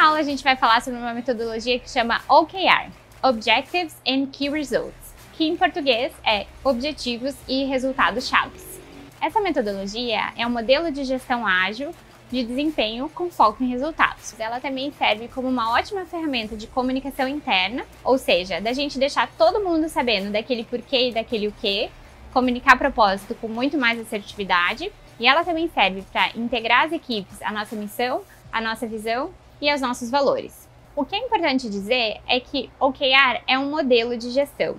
aula a gente vai falar sobre uma metodologia que chama OKR, Objectives and Key Results, que em português é Objetivos e Resultados Chaves. Essa metodologia é um modelo de gestão ágil de desempenho com foco em resultados. Ela também serve como uma ótima ferramenta de comunicação interna, ou seja, da gente deixar todo mundo sabendo daquele porquê e daquele o quê, comunicar propósito com muito mais assertividade, e ela também serve para integrar as equipes à nossa missão, à nossa visão e aos nossos valores. O que é importante dizer é que OKR é um modelo de gestão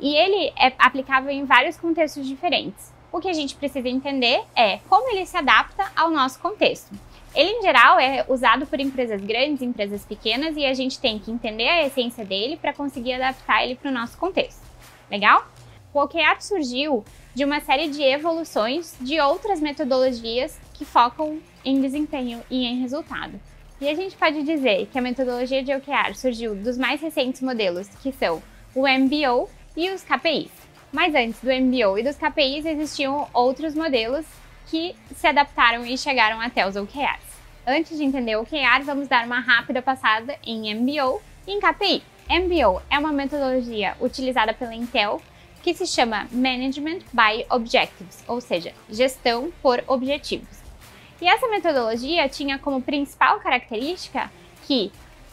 e ele é aplicável em vários contextos diferentes. O que a gente precisa entender é como ele se adapta ao nosso contexto. Ele, em geral, é usado por empresas grandes, empresas pequenas, e a gente tem que entender a essência dele para conseguir adaptar ele para o nosso contexto. Legal? O OKR surgiu de uma série de evoluções de outras metodologias que focam em desempenho e em resultado. E a gente pode dizer que a metodologia de OKR surgiu dos mais recentes modelos, que são o MBO e os KPIs. Mas antes do MBO e dos KPIs existiam outros modelos que se adaptaram e chegaram até os OKRs. Antes de entender o OKR, vamos dar uma rápida passada em MBO e em KPI. MBO é uma metodologia utilizada pela Intel que se chama Management by Objectives, ou seja, gestão por objetivos. E essa metodologia tinha como principal característica que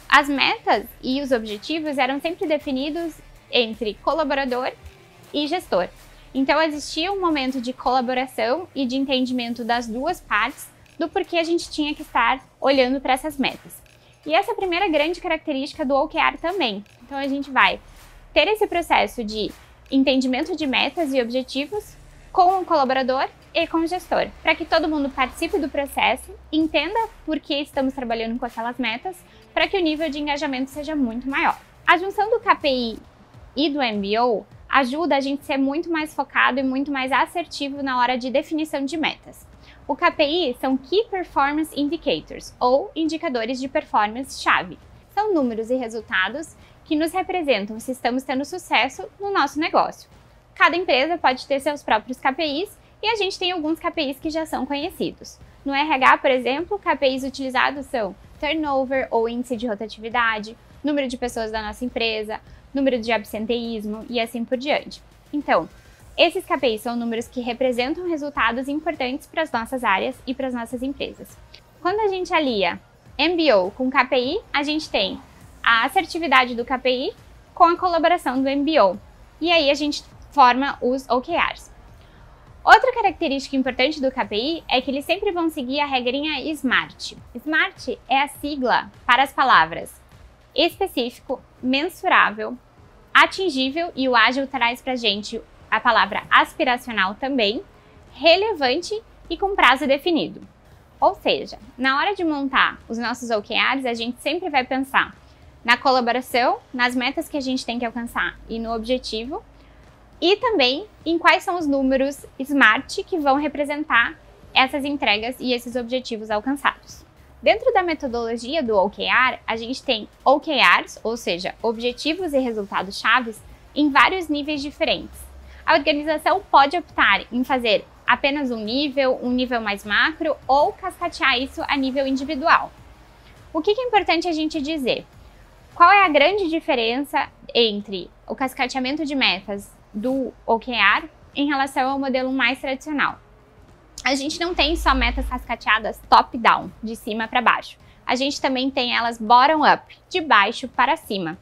as metas e os objetivos eram sempre definidos entre colaborador e gestor. Então existia um momento de colaboração e de entendimento das duas partes do porquê a gente tinha que estar olhando para essas metas. E essa é a primeira grande característica do OKR também. Então a gente vai ter esse processo de entendimento de metas e objetivos com o colaborador e com o gestor, para que todo mundo participe do processo, entenda por que estamos trabalhando com aquelas metas, para que o nível de engajamento seja muito maior. A junção do KPI e do MBO ajuda a gente a ser muito mais focado e muito mais assertivo na hora de definição de metas. O KPI são Key Performance Indicators, ou indicadores de performance-chave. São números e resultados que nos representam se estamos tendo sucesso no nosso negócio. Cada empresa pode ter seus próprios KPIs e a gente tem alguns KPIs que já são conhecidos. No RH, por exemplo, KPIs utilizados são turnover ou índice de rotatividade, número de pessoas da nossa empresa, número de absenteísmo e assim por diante. Então, esses KPIs são números que representam resultados importantes para as nossas áreas e para as nossas empresas. Quando a gente alia MBO com KPI, a gente tem a assertividade do KPI com a colaboração do MBO. E aí a gente forma os OKRs. Outra característica importante do KPI é que eles sempre vão seguir a regrinha SMART. SMART é a sigla para as palavras específico, mensurável, atingível e o ágil traz para gente a palavra aspiracional também, relevante e com prazo definido. Ou seja, na hora de montar os nossos OKRs, a gente sempre vai pensar na colaboração, nas metas que a gente tem que alcançar e no objetivo, e também em quais são os números SMART que vão representar essas entregas e esses objetivos alcançados. Dentro da metodologia do OKR, a gente tem OKRs, ou seja, objetivos e resultados chaves, em vários níveis diferentes. A organização pode optar em fazer apenas um nível, um nível mais macro ou cascatear isso a nível individual. O que é importante a gente dizer? Qual é a grande diferença entre o cascateamento de metas do OKR em relação ao modelo mais tradicional. A gente não tem só metas cascateadas top-down, de cima para baixo. A gente também tem elas bottom-up, de baixo para cima.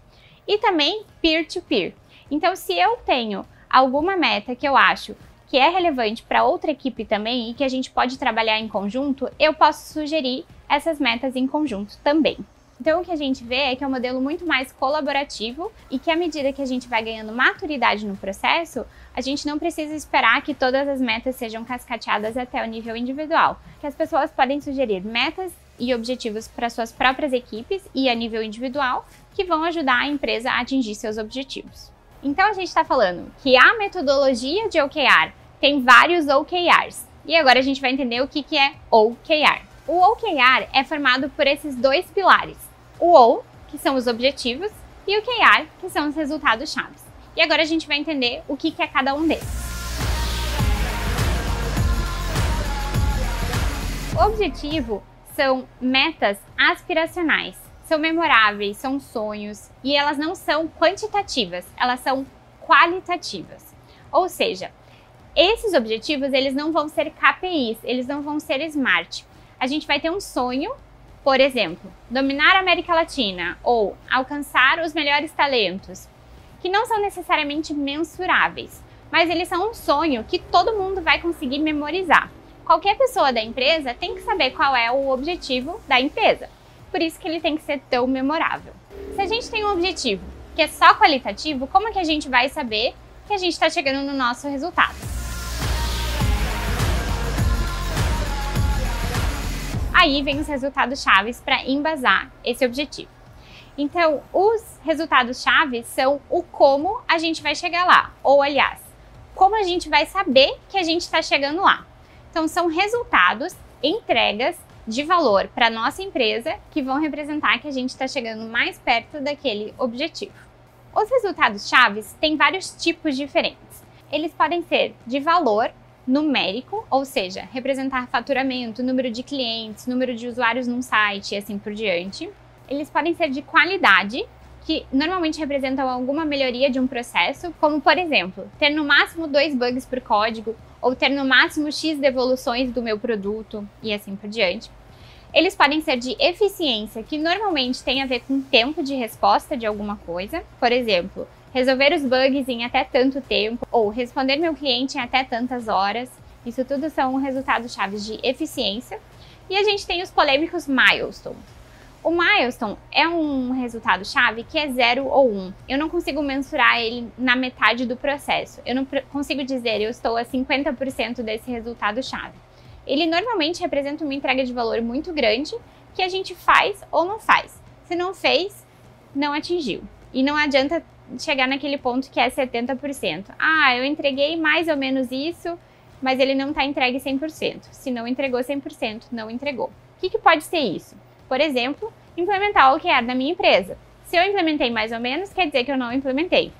E também peer-to-peer. -peer. Então, se eu tenho alguma meta que eu acho que é relevante para outra equipe também e que a gente pode trabalhar em conjunto, eu posso sugerir essas metas em conjunto também. Então, o que a gente vê é que é um modelo muito mais colaborativo e que, à medida que a gente vai ganhando maturidade no processo, a gente não precisa esperar que todas as metas sejam cascateadas até o nível individual. Que as pessoas podem sugerir metas e objetivos para suas próprias equipes e a nível individual que vão ajudar a empresa a atingir seus objetivos. Então, a gente está falando que a metodologia de OKR tem vários OKRs. E agora a gente vai entender o que, que é OKR. O OKR é formado por esses dois pilares: o O, que são os objetivos, e o KR, que são os resultados chaves. E agora a gente vai entender o que é cada um deles. O objetivo são metas aspiracionais. são memoráveis, são sonhos e elas não são quantitativas, elas são qualitativas. Ou seja, esses objetivos eles não vão ser KPIs, eles não vão ser SMART. A gente vai ter um sonho, por exemplo, dominar a América Latina ou alcançar os melhores talentos, que não são necessariamente mensuráveis, mas eles são um sonho que todo mundo vai conseguir memorizar. Qualquer pessoa da empresa tem que saber qual é o objetivo da empresa. Por isso que ele tem que ser tão memorável. Se a gente tem um objetivo que é só qualitativo, como que a gente vai saber que a gente está chegando no nosso resultado? Aí vem os resultados chaves para embasar esse objetivo. Então, os resultados chaves são o como a gente vai chegar lá, ou aliás, como a gente vai saber que a gente está chegando lá. Então, são resultados, entregas de valor para nossa empresa que vão representar que a gente está chegando mais perto daquele objetivo. Os resultados chaves têm vários tipos diferentes. Eles podem ser de valor numérico, ou seja, representar faturamento, número de clientes, número de usuários num site e assim por diante. Eles podem ser de qualidade, que normalmente representam alguma melhoria de um processo, como por exemplo, ter no máximo dois bugs por código ou ter no máximo X devoluções do meu produto e assim por diante. Eles podem ser de eficiência, que normalmente tem a ver com tempo de resposta de alguma coisa, por exemplo, resolver os bugs em até tanto tempo ou responder meu cliente em até tantas horas. Isso tudo são resultados chaves de eficiência. E a gente tem os polêmicos milestones o milestone é um resultado chave que é 0 ou 1. Um. Eu não consigo mensurar ele na metade do processo. Eu não consigo dizer eu estou a 50% desse resultado chave. Ele normalmente representa uma entrega de valor muito grande que a gente faz ou não faz. Se não fez, não atingiu. E não adianta chegar naquele ponto que é 70%. Ah, eu entreguei mais ou menos isso, mas ele não está entregue 100%. Se não entregou 100%, não entregou. O que, que pode ser isso? Por exemplo, implementar o OKR na minha empresa. Se eu implementei mais ou menos, quer dizer que eu não implementei.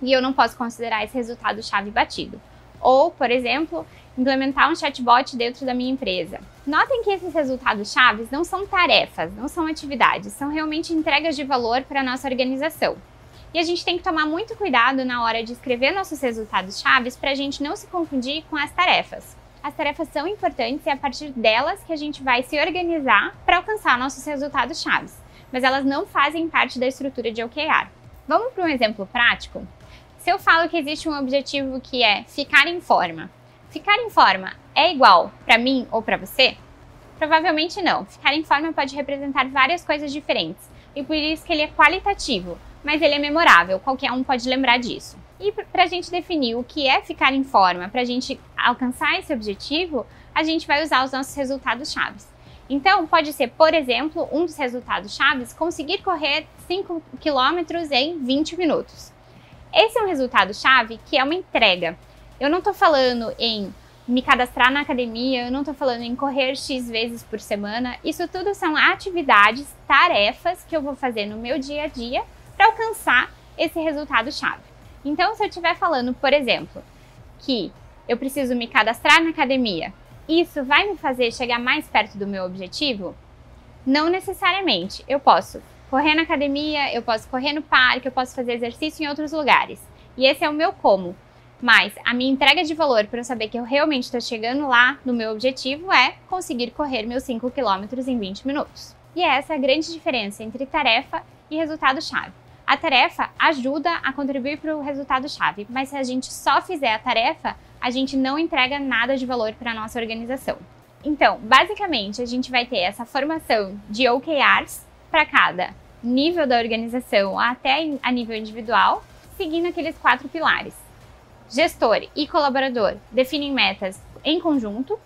E eu não posso considerar esse resultado chave batido. Ou, por exemplo, implementar um chatbot dentro da minha empresa. Notem que esses resultados chaves não são tarefas, não são atividades, são realmente entregas de valor para a nossa organização. E a gente tem que tomar muito cuidado na hora de escrever nossos resultados chaves para a gente não se confundir com as tarefas. As tarefas são importantes e é a partir delas que a gente vai se organizar para alcançar nossos resultados chaves, mas elas não fazem parte da estrutura de OKR. Vamos para um exemplo prático? Se eu falo que existe um objetivo que é ficar em forma, ficar em forma é igual para mim ou para você? Provavelmente não. Ficar em forma pode representar várias coisas diferentes e por isso que ele é qualitativo, mas ele é memorável, qualquer um pode lembrar disso. E para a gente definir o que é ficar em forma, para a gente alcançar esse objetivo, a gente vai usar os nossos resultados chaves. Então, pode ser, por exemplo, um dos resultados chaves conseguir correr 5 km em 20 minutos. Esse é um resultado chave que é uma entrega. Eu não estou falando em me cadastrar na academia, eu não estou falando em correr X vezes por semana. Isso tudo são atividades, tarefas que eu vou fazer no meu dia a dia para alcançar esse resultado chave. Então, se eu estiver falando, por exemplo, que eu preciso me cadastrar na academia, isso vai me fazer chegar mais perto do meu objetivo? Não necessariamente. Eu posso correr na academia, eu posso correr no parque, eu posso fazer exercício em outros lugares. E esse é o meu como. Mas a minha entrega de valor para eu saber que eu realmente estou chegando lá no meu objetivo é conseguir correr meus 5 km em 20 minutos. E essa é a grande diferença entre tarefa e resultado-chave. A tarefa ajuda a contribuir para o resultado-chave, mas se a gente só fizer a tarefa, a gente não entrega nada de valor para a nossa organização. Então, basicamente, a gente vai ter essa formação de OKRs para cada nível da organização até a nível individual, seguindo aqueles quatro pilares. Gestor e colaborador definem metas em conjunto,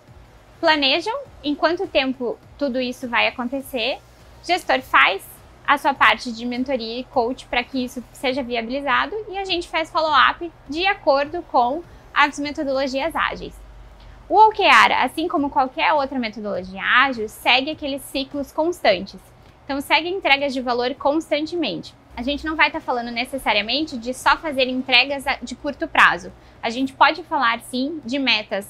planejam em quanto tempo tudo isso vai acontecer, gestor faz a sua parte de mentoria e coach para que isso seja viabilizado e a gente faz follow-up de acordo com as metodologias ágeis. O OKR, assim como qualquer outra metodologia ágil, segue aqueles ciclos constantes. Então, segue entregas de valor constantemente. A gente não vai estar tá falando necessariamente de só fazer entregas de curto prazo. A gente pode falar sim de metas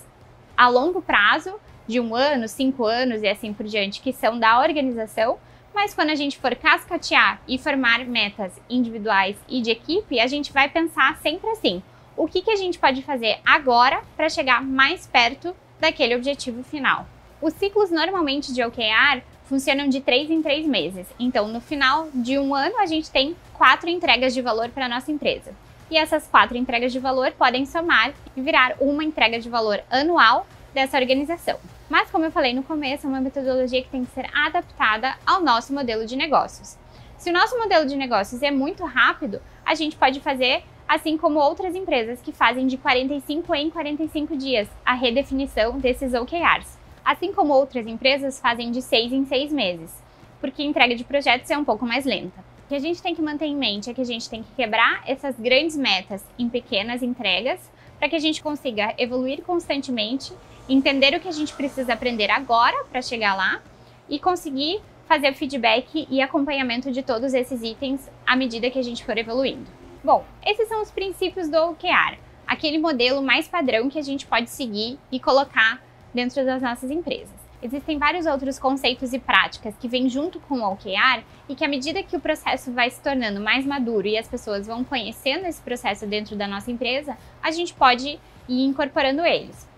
a longo prazo, de um ano, cinco anos e assim por diante, que são da organização, Mas quando a gente for cascatear e formar metas individuais e de equipe, a gente vai pensar sempre assim: o que, que a gente pode fazer agora para chegar mais perto daquele objetivo final? Os ciclos normalmente de OKR funcionam de três em três meses. Então, no final de um ano, a gente tem quatro entregas de valor para a nossa empresa. E essas quatro entregas de valor podem somar e virar uma entrega de valor anual dessa organização. Mas, como eu falei no começo, é uma metodologia que tem que ser adaptada ao nosso modelo de negócios. Se o nosso modelo de negócios é muito rápido, a gente pode fazer assim como outras empresas que fazem de 45 em 45 dias a redefinição desses OKRs. Assim como outras empresas fazem de 6 em 6 meses, porque a entrega de projetos é um pouco mais lenta. O que a gente tem que manter em mente é que a gente tem que quebrar essas grandes metas em pequenas entregas para que a gente consiga evoluir constantemente entender o que a gente precisa aprender agora para chegar lá e conseguir fazer feedback e acompanhamento de todos esses itens à medida que a gente for evoluindo. Bom, esses são os princípios do OKR, aquele modelo mais padrão que a gente pode seguir e colocar dentro das nossas empresas. Existem vários outros conceitos e práticas que vêm junto com o OKR e que à medida que o processo vai se tornando mais maduro e as pessoas vão conhecendo esse processo dentro da nossa empresa, a gente pode ir incorporando eles.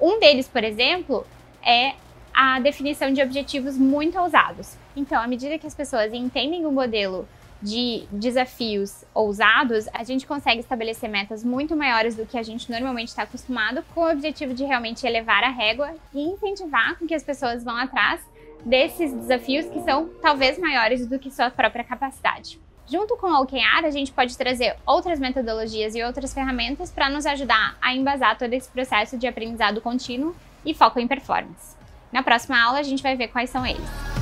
Um deles, por exemplo, é a definição de objetivos muito ousados. Então, à medida que as pessoas entendem o modelo de desafios ousados, a gente consegue estabelecer metas muito maiores do que a gente normalmente está acostumado, com o objetivo de realmente elevar a régua e incentivar com que as pessoas vão atrás desses desafios que são talvez maiores do que sua própria capacidade. Junto com o OKR, a gente pode trazer outras metodologias e outras ferramentas para nos ajudar a embasar todo esse processo de aprendizado contínuo e foco em performance. Na próxima aula, a gente vai ver quais são eles.